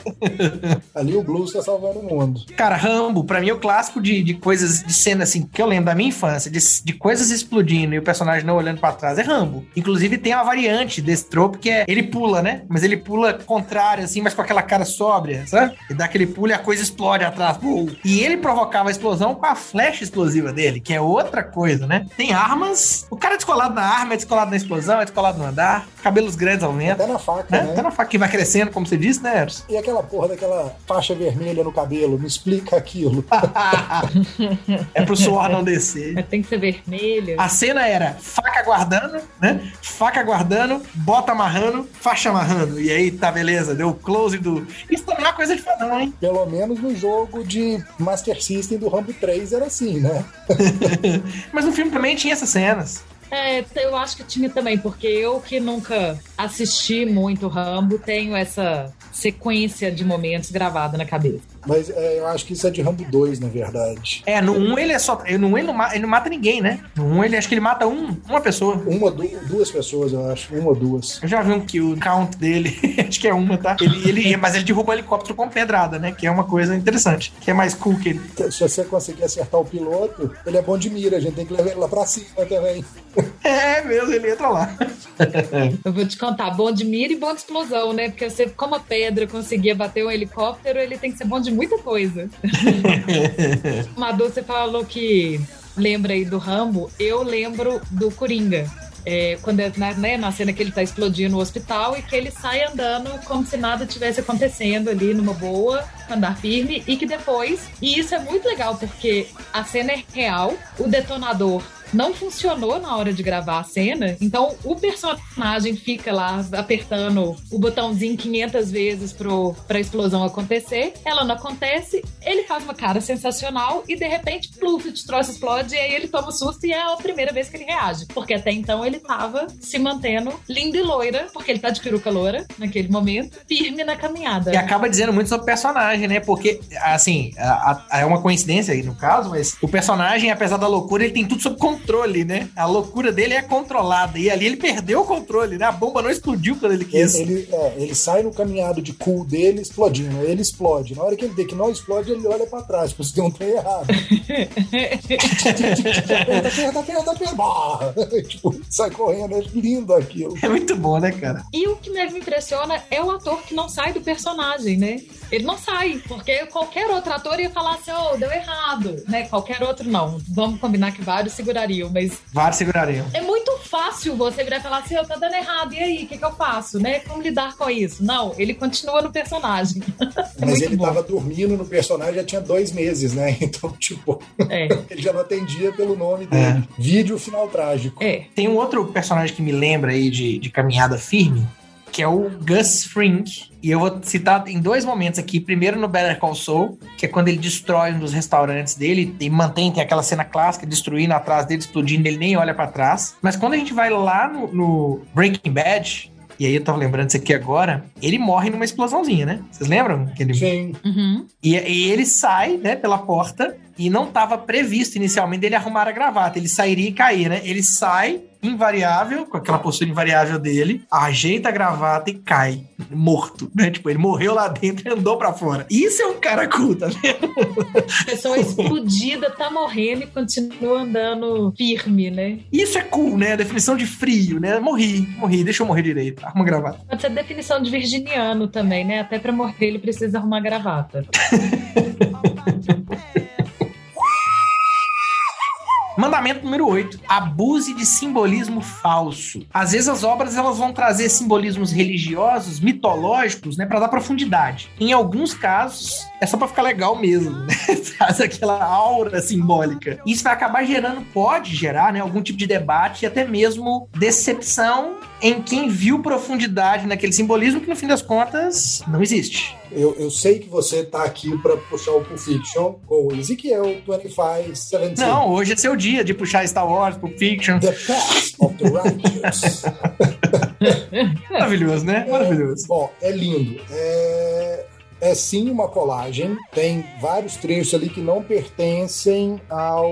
Ali o blues tá salvando o mundo. Cara, Rambo, pra mim é o clássico de, de coisas, de cena assim, que eu lembro da minha infância, de, de coisas explodindo e o personagem não olhando pra trás, é Rambo. Inclusive tem uma variante desse trope que é, ele pula, né? Mas ele pula contrário, assim, mas com aquela cara sóbria, sabe? E dá aquele pulo e a coisa explode atrás. E ele provocava a explosão com a flecha explosiva dele, que é outra coisa, né? Tem armas, o cara é descolado na arma, é descolado na explosão, é descolado no andar, cabelos grandes ao vento. Até na faca, Né? né? Até na faca que vai crescendo, como você disse, né, Eros? E aquela porra daquela faixa vermelha no cabelo, me explica aquilo. <laughs> é pro suor não descer. Mas <laughs> tem que ser vermelho. A cena era faca guardando, né? Faca guardando, bota amarrando, faixa amarrando. E aí, tá, beleza, deu o close do. Isso também é uma coisa de fadão, hein? Pelo menos no jogo de Master System do Rambo 3 era assim, né? <laughs> Mas no filme também tinha essas cenas. É, eu acho que tinha também, porque eu que nunca assisti muito Rambo, tenho essa sequência de momentos gravada na cabeça. Mas é, eu acho que isso é de Rambo 2, na verdade. É, no 1 ele é só. No 1 ele não, ele não mata ninguém, né? No 1 ele acho que ele mata um, uma pessoa. Uma, du- duas pessoas, eu acho. Uma ou duas. Eu já vi um kill count dele, <laughs> acho que é uma, tá? Ele, ele, mas ele derruba o helicóptero com pedrada, né? Que é uma coisa interessante. Que é mais cool que ele. Se você conseguir acertar o piloto, ele é bom de mira, a gente tem que levar ele lá pra cima também. <laughs> É mesmo, ele entra lá. <laughs> Eu vou te contar, bom de mira e bom de explosão, né? Porque você, como a pedra conseguia bater um helicóptero, ele tem que ser bom de muita coisa. <laughs> Madu, você falou que lembra aí do Rambo, eu lembro do Coringa. É, quando é, na, né, na cena que ele tá explodindo no hospital e que ele sai andando como se nada tivesse acontecendo ali numa boa, andar firme, e que depois, e isso é muito legal porque a cena é real, o detonador não funcionou na hora de gravar a cena, então o personagem fica lá apertando o botãozinho 500 vezes pro, pra explosão acontecer, ela não acontece, ele faz uma cara sensacional e de repente, pluf, o troço explode e aí ele toma um susto e é a primeira vez que ele reage, porque até então ele tava se mantendo lindo e loira, porque ele tá de peruca loira naquele momento, firme na caminhada. E acaba dizendo muito sobre o personagem, né? Porque, assim, é uma coincidência aí no caso, mas o personagem, apesar da loucura, ele tem tudo sob controle, né? A loucura dele é controlada. E ali ele perdeu o controle, né? A bomba não explodiu quando ele quis. Ele, ele, é, ele sai no caminhado de cool dele explodindo. Ele explode. Na hora que ele vê que não explode, ele olha pra trás, porque tem um trem errado. aperta, aperta, aperta, aperta. Bah! tipo, sai correndo. É lindo aquilo. É muito bom, né, cara? E o que me impressiona é o ator que não sai do personagem, né? Ele não sai, porque qualquer outro ator ia falar assim, oh, deu errado, né? Qualquer outro não. Vamos combinar que vários segurariam, mas Vários segurariam. é muito fácil você virar e falar assim, eu tá dando errado, e aí, o que, que eu faço, né? Como lidar com isso? Não, ele continua no personagem. <laughs> É Mas ele bom. tava dormindo no personagem já tinha dois meses, né? <laughs> Então, tipo, É, <laughs> ele já não atendia pelo nome dele. Vídeo final trágico. é. Tem um outro personagem que me lembra aí de, de caminhada firme, que é o Gus Fring. E eu vou citar em dois momentos aqui. Primeiro no Better Call Saul, que é quando ele destrói um dos restaurantes dele e mantém, tem aquela cena clássica, destruindo atrás dele, explodindo, ele nem olha pra trás. Mas quando a gente vai lá no, no Breaking Bad, e aí eu tava lembrando disso aqui agora, ele morre numa explosãozinha, né? Vocês lembram? Que ele... Sim. Uhum. E, e ele sai, né, pela porta e não estava previsto inicialmente dele arrumar a gravata. Ele sairia e cair, né? Ele sai invariável, com aquela postura invariável dele, ajeita a gravata e cai, morto, né? Tipo, ele morreu lá dentro e andou pra fora. Isso é um cara cool, tá vendo? Pessoa <laughs> explodida, tá morrendo e continua andando firme, né? Isso é cool, né? A definição de frio, né? Morri, morri, deixa eu morrer direito. Arruma a gravata. Pode ser definição de virginiano também, né? Até pra morrer ele precisa arrumar gravata. <laughs> Mandamento número 8. Abuse de simbolismo falso. Às vezes as obras elas vão trazer simbolismos religiosos, mitológicos, né, para dar profundidade. Em alguns casos, é só para ficar legal mesmo, né? <laughs> Traz aquela aura simbólica. Isso vai acabar gerando, pode gerar, né, algum tipo de debate e até mesmo decepção em quem viu profundidade naquele simbolismo que no fim das contas não existe. Eu, eu sei que você tá aqui pra puxar o Pulp Fiction com o Ezequiel 2517. Não, hoje é seu dia de puxar Star Wars, Pulp Fiction. The Path of the Righteous. <laughs> Maravilhoso, né? Maravilhoso. Bom, é lindo. É, é sim uma colagem. Tem vários trechos ali que não pertencem ao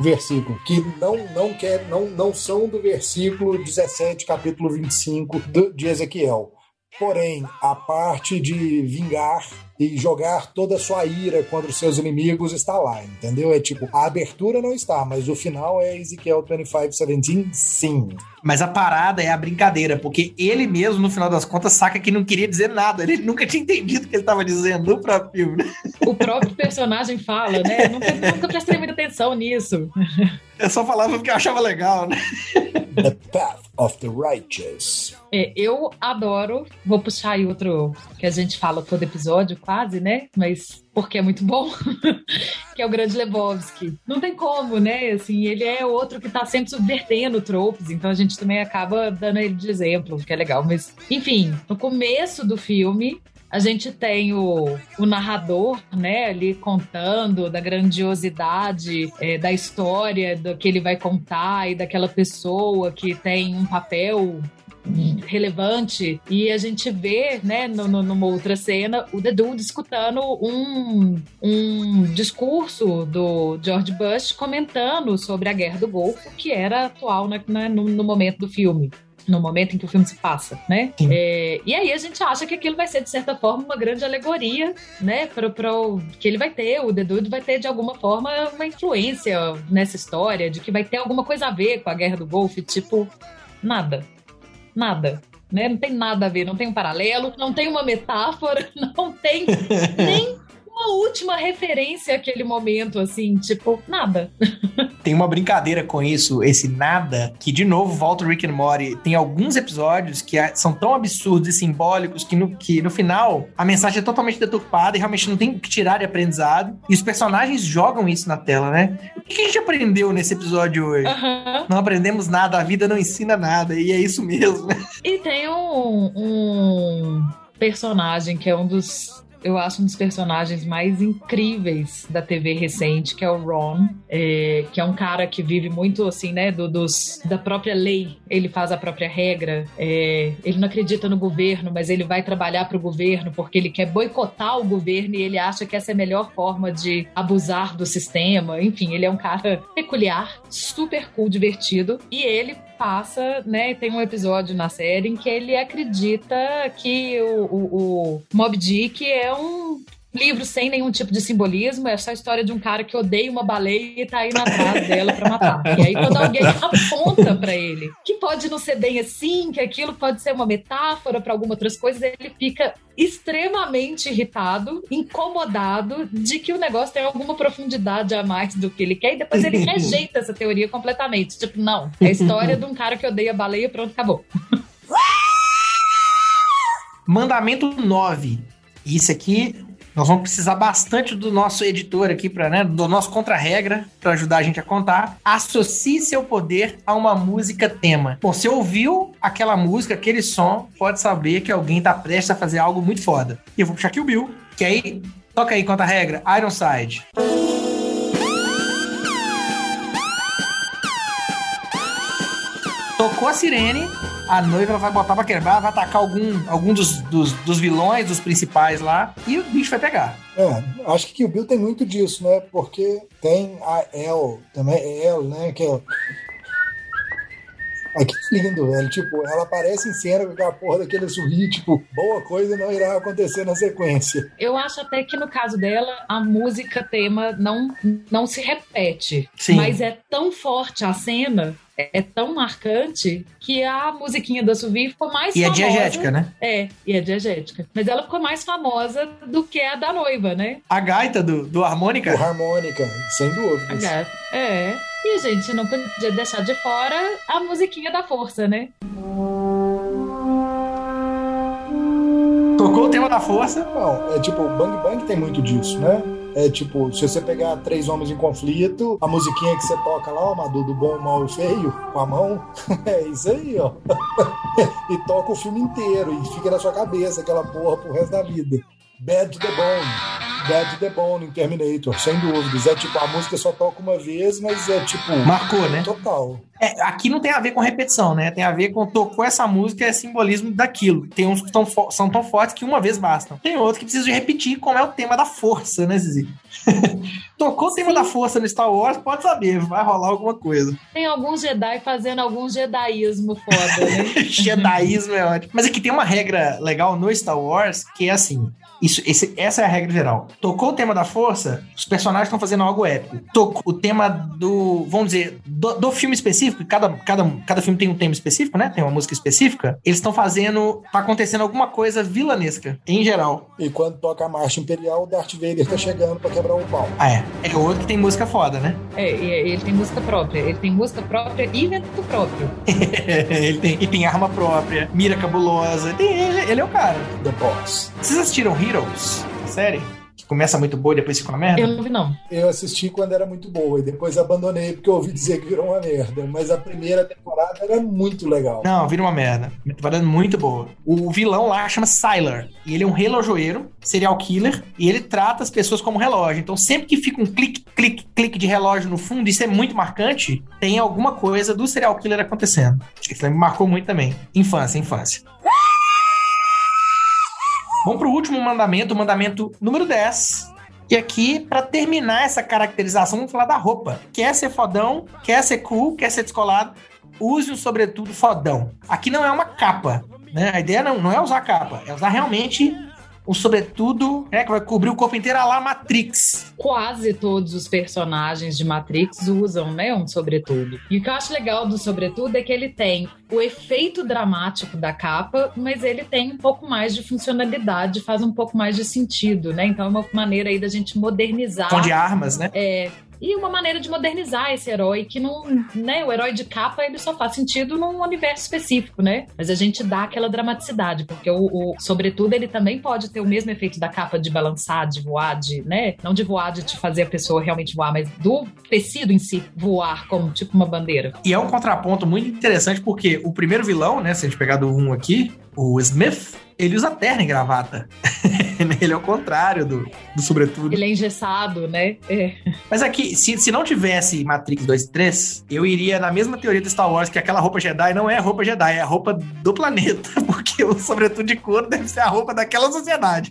versículo, que não não quer, não, não são do versículo 17, capítulo 25 do, de Ezequiel. Porém, a parte de vingar e jogar toda a sua ira contra os seus inimigos está lá, entendeu? É tipo, a abertura não está, mas o final é Ezequiel 25:17, sim. Mas a parada é a brincadeira, porque ele mesmo, no final das contas, saca que não queria dizer nada. Ele nunca tinha entendido o que ele estava dizendo no próprio filme. né? O próprio personagem fala, né? Nunca, nunca prestei muita atenção nisso. Eu só falava porque eu achava legal, né? The Path of the Righteous. É, eu adoro, vou puxar aí outro que a gente fala todo episódio, quase, né? Mas porque é muito bom, <laughs> que é o Grande Lebowski. Não tem como, né? Assim, ele é outro que tá sempre subvertendo tropes, então a gente também acaba dando ele de exemplo, que é legal. Mas, enfim, no começo do filme, a gente tem o, o narrador, né, ali contando da grandiosidade é, da história do que ele vai contar e daquela pessoa que tem um papel relevante e a gente vê, né, no, no, numa outra cena, o The Dude escutando um, um discurso do George Bush comentando sobre a Guerra do Golfo, que era atual né, no, no momento do filme no momento em que o filme se passa, né? É, e aí a gente acha que aquilo vai ser, de certa forma, uma grande alegoria, né? Para o que ele vai ter, o The Dude vai ter, de alguma forma, uma influência nessa história, de que vai ter alguma coisa a ver com a Guerra do Golfo, tipo, nada. Nada. Né? Não tem nada a ver, não tem um paralelo, não tem uma metáfora, <laughs> não tem <laughs> nem uma última referência àquele momento, assim, tipo, nada. <laughs> Tem uma brincadeira com isso, esse nada, que de novo volta o Rick and Morty. Tem alguns episódios que são tão absurdos e simbólicos que no, que no final a mensagem é totalmente deturpada e realmente não tem o que tirar de aprendizado. E os personagens jogam isso na tela, né? O que a gente aprendeu nesse episódio hoje? Aham. Não aprendemos nada, a vida não ensina nada, e é isso mesmo. E tem um, um personagem que é um dos. Eu acho um dos personagens mais incríveis da TV recente, que é o Ron, é, que é um cara que vive muito assim, né, do, dos, da própria lei. Ele faz a própria regra. é, ele não acredita no governo, mas ele vai trabalhar para o governo porque ele quer boicotar o governo e ele acha que essa é a melhor forma de abusar do sistema. Enfim, ele é um cara peculiar, super cool, divertido. E ele passa, né? Tem um episódio na série em que ele acredita que o, o, o Mob Dick é um livro sem nenhum tipo de simbolismo, é só a história de um cara que odeia uma baleia e tá indo atrás dela pra matar. E aí quando alguém <laughs> aponta pra ele que pode não ser bem assim, que aquilo pode ser uma metáfora pra algumas outras coisas, ele fica extremamente irritado, incomodado de que o negócio tem alguma profundidade a mais do que ele quer e depois ele <laughs> rejeita essa teoria completamente. Tipo, não, é a história de um cara que odeia baleia, pronto, acabou. Mandamento 9. Isso aqui nós vamos precisar bastante do nosso editor aqui, pra, né, do nosso contra-regra, para ajudar a gente a contar. Associe seu poder a uma música tema. Bom, você ouviu aquela música, aquele som, pode saber que alguém tá prestes a fazer algo muito foda. E eu vou puxar aqui o Bill, que aí, toca aí contra-regra, Ironside. Tocou a sirene, a noiva ela vai botar pra quebrar, vai atacar algum, algum dos, dos, dos vilões, dos principais lá, e o bicho vai pegar. É, acho que o Bill tem muito disso, né? Porque tem a El, também El, né? Que é. Ai, que lindo, velho. Tipo, ela aparece em cena com aquela porra daquele sorriso, tipo, boa coisa não irá acontecer na sequência. Eu acho até que no caso dela, a música tema não, não se repete. Sim. Mas é tão forte a cena, é tão marcante, que a musiquinha da Suvi ficou mais E é famosa. diegética, né? É, e é diegética. Mas ela ficou mais famosa do que a da noiva, né? A gaita do, do O harmônica. harmônica, sem A dúvidas. gata. É. E a gente não podia deixar de fora a musiquinha da força, né? Tocou o tema da força. Não, é tipo, Bang Bang tem muito disso, né? É tipo, se você pegar três homens em conflito, a musiquinha que você toca lá, ó, Madu, do bom, mal e feio, com a mão, <laughs> é isso aí, ó. <laughs> e toca o filme inteiro e fica na sua cabeça aquela porra pro resto da vida. Bad to the Bone. Bad the Bone em Terminator, sem dúvidas. É tipo, a música só toca uma vez, mas é tipo. Marcou, né? Total. É, aqui não tem a ver com repetição, né? Tem a ver com tocou essa música, é simbolismo daquilo. Tem uns que tão fo- são tão fortes que uma vez bastam. Tem outros que precisam de repetir, como é o tema da força, né, Zizi? <laughs> tocou o tema Sim. da força no Star Wars, pode saber, vai rolar alguma coisa. Tem alguns Jedi fazendo algum jedaísmo foda, né? <laughs> Jediismo é ótimo. Mas aqui tem uma regra legal no Star Wars que é assim. Isso, esse- essa é a regra geral. Tocou o tema da força, os personagens estão fazendo algo épico. Tocou o tema do, vamos dizer, do, do filme específico, cada, cada, cada filme tem um tema específico, né? Tem uma música específica. Eles estão fazendo, tá acontecendo alguma coisa vilanesca, em geral. E quando toca a marcha imperial, o Darth Vader tá chegando pra quebrar o pau. Ah, é. É outro que tem música foda, né? É, e ele tem música própria. Ele tem música própria e vento próprio. <laughs> ele, tem, e tem arma própria, mira cabulosa. Ele, ele é o cara. The Boss. Vocês assistiram Heroes? A série? Que começa muito boa e depois fica uma merda? Eu não vi, não. Eu assisti quando era muito boa e depois abandonei porque eu ouvi dizer que virou uma merda. Mas a primeira temporada era muito legal. Não, vira uma merda. Uma temporada muito boa. O vilão lá chama Sylar. E ele é um relojoeiro, serial killer, e ele trata as pessoas como relógio. Então, sempre que fica um clique, clique, clique de relógio no fundo, isso é muito marcante, tem alguma coisa do serial killer acontecendo. Isso me marcou muito também. Infância, infância. Vamos pro último mandamento, o mandamento número 10. E aqui, pra terminar essa caracterização, vamos falar da roupa. Quer ser fodão, quer ser cool, quer ser descolado, use um sobretudo fodão. Aqui não é uma capa, né? A ideia não, não é usar capa, é usar realmente um sobretudo né, que vai cobrir o corpo inteiro a lá Matrix. Quase todos os personagens de Matrix usam, né, um sobretudo. E o que eu acho legal do sobretudo é que ele tem o efeito dramático da capa, mas ele tem um pouco mais de funcionalidade, faz um pouco mais de sentido, né? Então é uma maneira aí da gente modernizar. Com de armas, né? É, e uma maneira de modernizar esse herói, que não, né, o herói de capa ele só faz sentido num universo específico, né? Mas a gente dá aquela dramaticidade, porque o, o- sobretudo ele também pode ter o mesmo efeito da capa de balançar, de voar, de, né? Não de voar, de te fazer a pessoa realmente voar, mas do tecido em si voar como tipo uma bandeira. E é um contraponto muito interessante porque o primeiro vilão, né, se a gente pegar do 1 aqui, o Smith, ele usa terno e gravata. <laughs> ele é o contrário do, do sobretudo. Ele é engessado, né? É. Mas aqui, se, se não tivesse Matrix 2 e 3, eu iria na mesma teoria do Star Wars, que aquela roupa Jedi não é a roupa Jedi, é a roupa do planeta, <laughs> porque o sobretudo de couro deve ser a roupa daquela sociedade.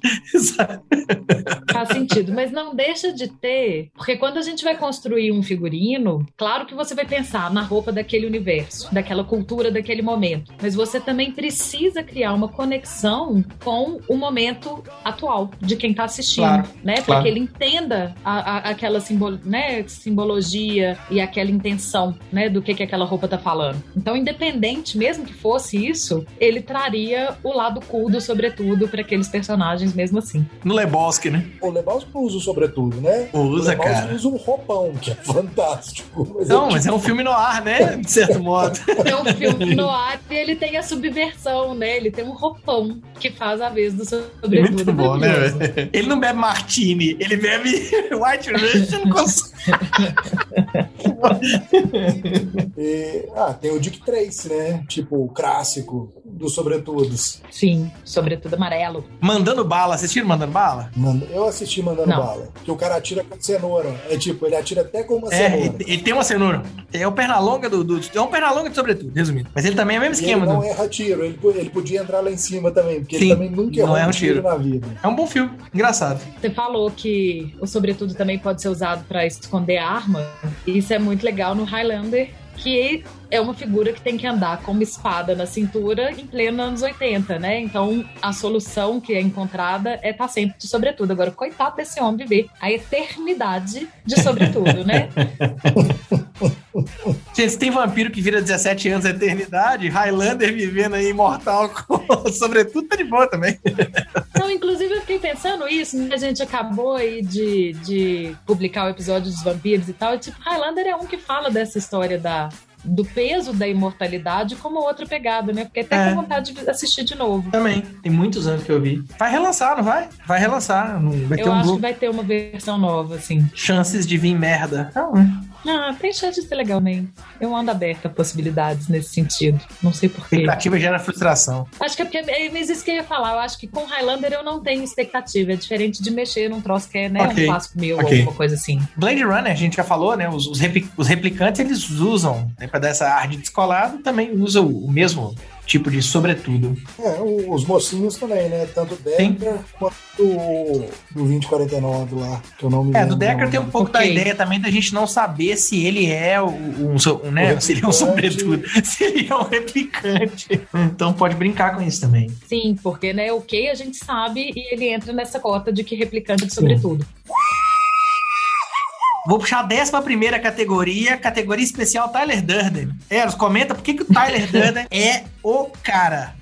Sabe? <laughs> Faz sentido, mas não deixa de ter, porque quando a gente vai construir um figurino, claro que você vai pensar na roupa daquele universo, daquela cultura, daquele momento, mas você também precisa criar uma conexão com o momento atual de quem tá assistindo, Claro, né? Para claro. que ele entenda a- a- aquela simbol, né, simbologia e aquela intenção, né, do que que aquela roupa tá falando. Então, independente, mesmo que fosse isso, ele traria o lado cool do sobretudo para aqueles personagens mesmo assim. No Lebowski, né? O Lebowski não usa o sobretudo, né? Usa, o cara. usa um roupão, que é <laughs> fantástico. Mas Não, é mas é um filme no ar, né? De certo modo. É um filme <laughs> no ar e ele tem a subversão, né? Ele tem um roupão que faz a vez do sobretudo. Muito bom, né? velho? Ele não bebe martini, ele bebe <laughs> White Russian com <laughs> E, ah, tem o Dick Tracy, né? Tipo, o clássico dos sobretudos. Sim, sobretudo amarelo. Mandando bala, assistiram Mandando Bala? Eu assisti mandando Não. bala. Que o cara atira com cenoura. É tipo, ele atira até com uma É, cenoura. ele, ele tem uma cenoura. É o Pernalonga do, do. É um Pernalonga de sobretudo, resumindo. Mas ele também é o mesmo E ele esquema. não do- erra tiro, ele, ele podia entrar lá em cima também, porque Sim, ele também nunca errou um um tiro. tiro na vida. É um bom filme, engraçado. Você falou que o sobretudo também pode ser usado para esconder arma. Isso é muito legal no Highlander, que é uma figura que tem que andar com uma espada na cintura em pleno anos 80, né? Então a solução que é encontrada é estar sempre de sobretudo. Agora, coitado desse homem viver a eternidade de sobretudo, né? Gente, <laughs> se tem vampiro que vira 17 anos a eternidade, Highlander vivendo aí imortal <laughs> com sobretudo, tá de boa também. Não, inclusive eu fiquei pensando isso, né? A gente acabou aí de, de publicar o episódio dos vampiros e tal, e tipo, Highlander é um que fala dessa história da, do peso da imortalidade como outra pegada, né? Porque até É. com vontade de assistir de novo. Também. Tem muitos anos que eu vi. Vai relançar, não vai? Vai relançar. Não vai ter Eu um acho que vai ter uma versão nova, assim. chances de vir merda. Não, né? Ah, tem chance de ser legal, né? Eu ando aberta a possibilidades nesse sentido. Não sei porquê. Expectativa gera frustração. Acho que é porque é mas isso que eu ia falar. Eu acho que com Highlander eu não tenho expectativa. É diferente de mexer num troço que é né, Ok. um clássico meu Ok. ou alguma coisa assim. Blade Runner, a gente já falou, né? Os, os, repli- os replicantes eles usam, né, pra dar essa ar de descolado, também usam o mesmo tipo de sobretudo. É, os mocinhos também, né? Tanto o Decker quanto o do 2049 lá, que eu não me É, lembro. do Decker tem um pouco da Ok. ideia também da gente não saber se ele é o- um, um, né? O Se ele é um replicante. sobretudo, <laughs> se ele é um replicante. Então pode brincar com isso também. Sim, porque né, o que a gente sabe e ele entra nessa cota de que replicante sobretudo. Vou puxar a décima primeira categoria, categoria especial Tyler Durden. Eros, comenta por que, que o Tyler <laughs> Durden é o cara.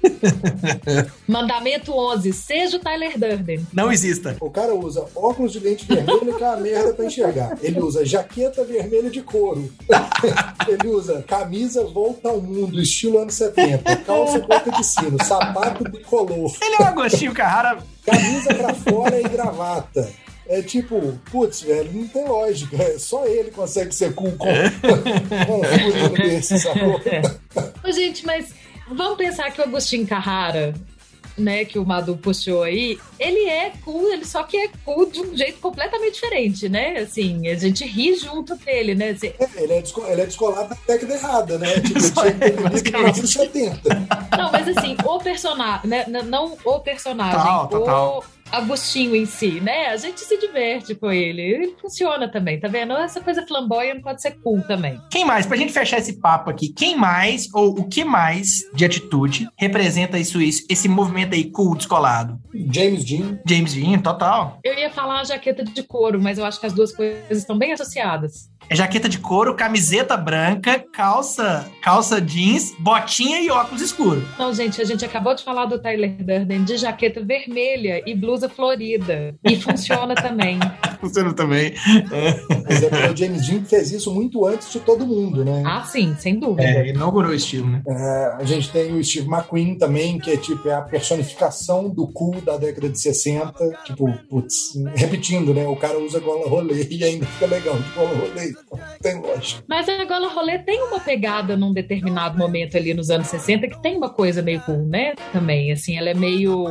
<laughs> Mandamento 11, seja o Tyler Durden. Não exista. O cara usa óculos de lente vermelho que é uma merda pra enxergar. Ele usa jaqueta vermelha de couro. <laughs> Ele usa camisa volta ao mundo, estilo anos 70, calça boca de sino, sapato bicolor, Ele é um Agostinho Carrara. camisa pra fora e gravata. É tipo, putz, velho, não tem lógica. É Só ele consegue ser cool com, <laughs> com um furino <laughs> desse, sacou? Ô, gente, mas vamos pensar que o Agostinho Carrara, né, que o Madu puxou aí, ele é cool, ele só que é cool de um jeito completamente diferente, né? Assim, a gente ri junto dele, né? Assim, Ele é, ele é descolado da década errada, né? <laughs> Tipo, Só tinha que ter é, vivido em basicamente. 1970. Não, mas assim, o personagem, né? Não o personagem, Total, total. o Agostinho em si, né? A gente se diverte com ele. Ele funciona também, tá vendo? Essa coisa flamboyant pode ser cool também. Quem mais? Pra gente fechar esse papo aqui, quem mais ou o que mais de atitude representa isso, isso esse movimento aí cool, descolado? James Dean, James Dean, total. Eu ia falar a jaqueta de couro, mas eu acho que as duas coisas estão bem associadas. É jaqueta de couro, camiseta branca, calça, calça jeans, botinha e óculos escuros. Não, gente, a gente acabou de falar do Tyler Durden de jaqueta vermelha e blusa florida. E funciona <laughs> também. Funciona também. mas é o James Dean fez isso muito antes de todo mundo, né? Ah, sim, sem dúvida. É, inaugurou o estilo, né? É, a gente tem o Steve McQueen também, que é tipo é a personificação do cool da década de 60. Tipo, putz, repetindo, né? O cara usa gola rolê <laughs> e ainda fica legal de gola rolê. Não tem lógica. Mas a Gola Rolê tem uma pegada num determinado momento ali nos anos 60 que tem uma coisa meio cool, né? Também, assim, ela é meio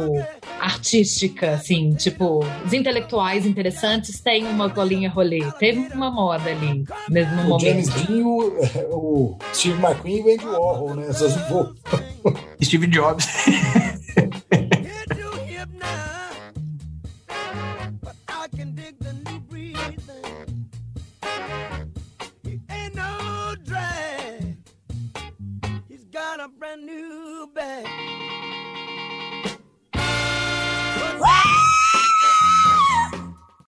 artística, assim, tipo, os intelectuais interessantes têm uma golinha rolê. Teve uma moda ali, mesmo no O James momento. Dean, o, o Steve McQueen e o Andy Warhol, né? Essas <laughs> Steve Jobs. <laughs> brand new bag.